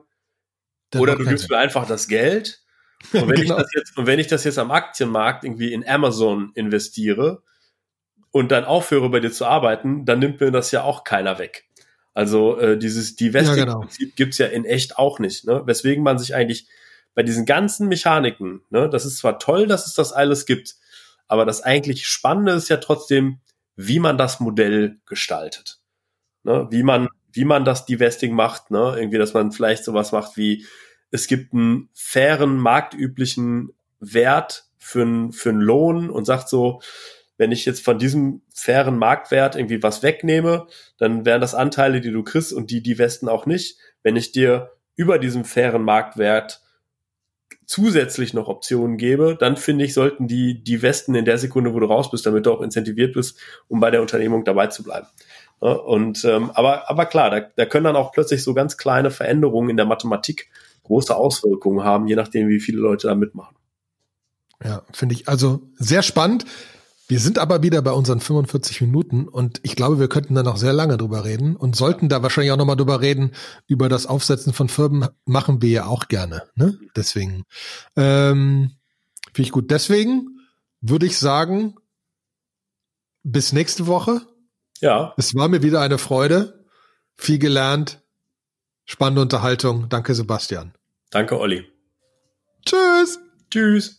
das oder du gibst mir einfach das Geld. Und wenn genau. ich das jetzt, und wenn ich das jetzt am Aktienmarkt irgendwie in Amazon investiere und dann aufhöre bei dir zu arbeiten, dann nimmt mir das ja auch keiner weg. Also äh, dieses Divesting-Prinzip ja, genau. gibt's ja in echt auch nicht. Ne? Weswegen man sich eigentlich bei diesen ganzen Mechaniken, ne, das ist zwar toll, dass es das alles gibt, aber das eigentlich Spannende ist ja trotzdem, wie man das Modell gestaltet. Ne? Wie man, wie man das Divesting macht, ne? Irgendwie, dass man vielleicht sowas macht wie, es gibt einen fairen, marktüblichen Wert für, einen für einen Lohn und sagt so, wenn ich jetzt von diesem fairen Marktwert irgendwie was wegnehme, dann wären das Anteile, die du kriegst und die die Westen auch nicht. Wenn ich dir über diesem fairen Marktwert zusätzlich noch Optionen gebe, dann finde ich, sollten die, die Westen in der Sekunde, wo du raus bist, damit du auch incentiviert bist, um bei der Unternehmung dabei zu bleiben. Ja, und ähm, aber, aber klar, da, da können dann auch plötzlich so ganz kleine Veränderungen in der Mathematik große Auswirkungen haben, je nachdem, wie viele Leute da mitmachen. Ja, finde ich also sehr spannend. Wir sind aber wieder bei unseren 45 Minuten und ich glaube, wir könnten da noch sehr lange drüber reden und sollten da wahrscheinlich auch nochmal drüber reden. Über das Aufsetzen von Firmen machen wir ja auch gerne. Ne? Deswegen ähm, finde ich gut. Deswegen würde ich sagen, bis nächste Woche. Ja. Es war mir wieder eine Freude. Viel gelernt. Spannende Unterhaltung. Danke, Sebastian. Danke, Olli. Tschüss. Tschüss.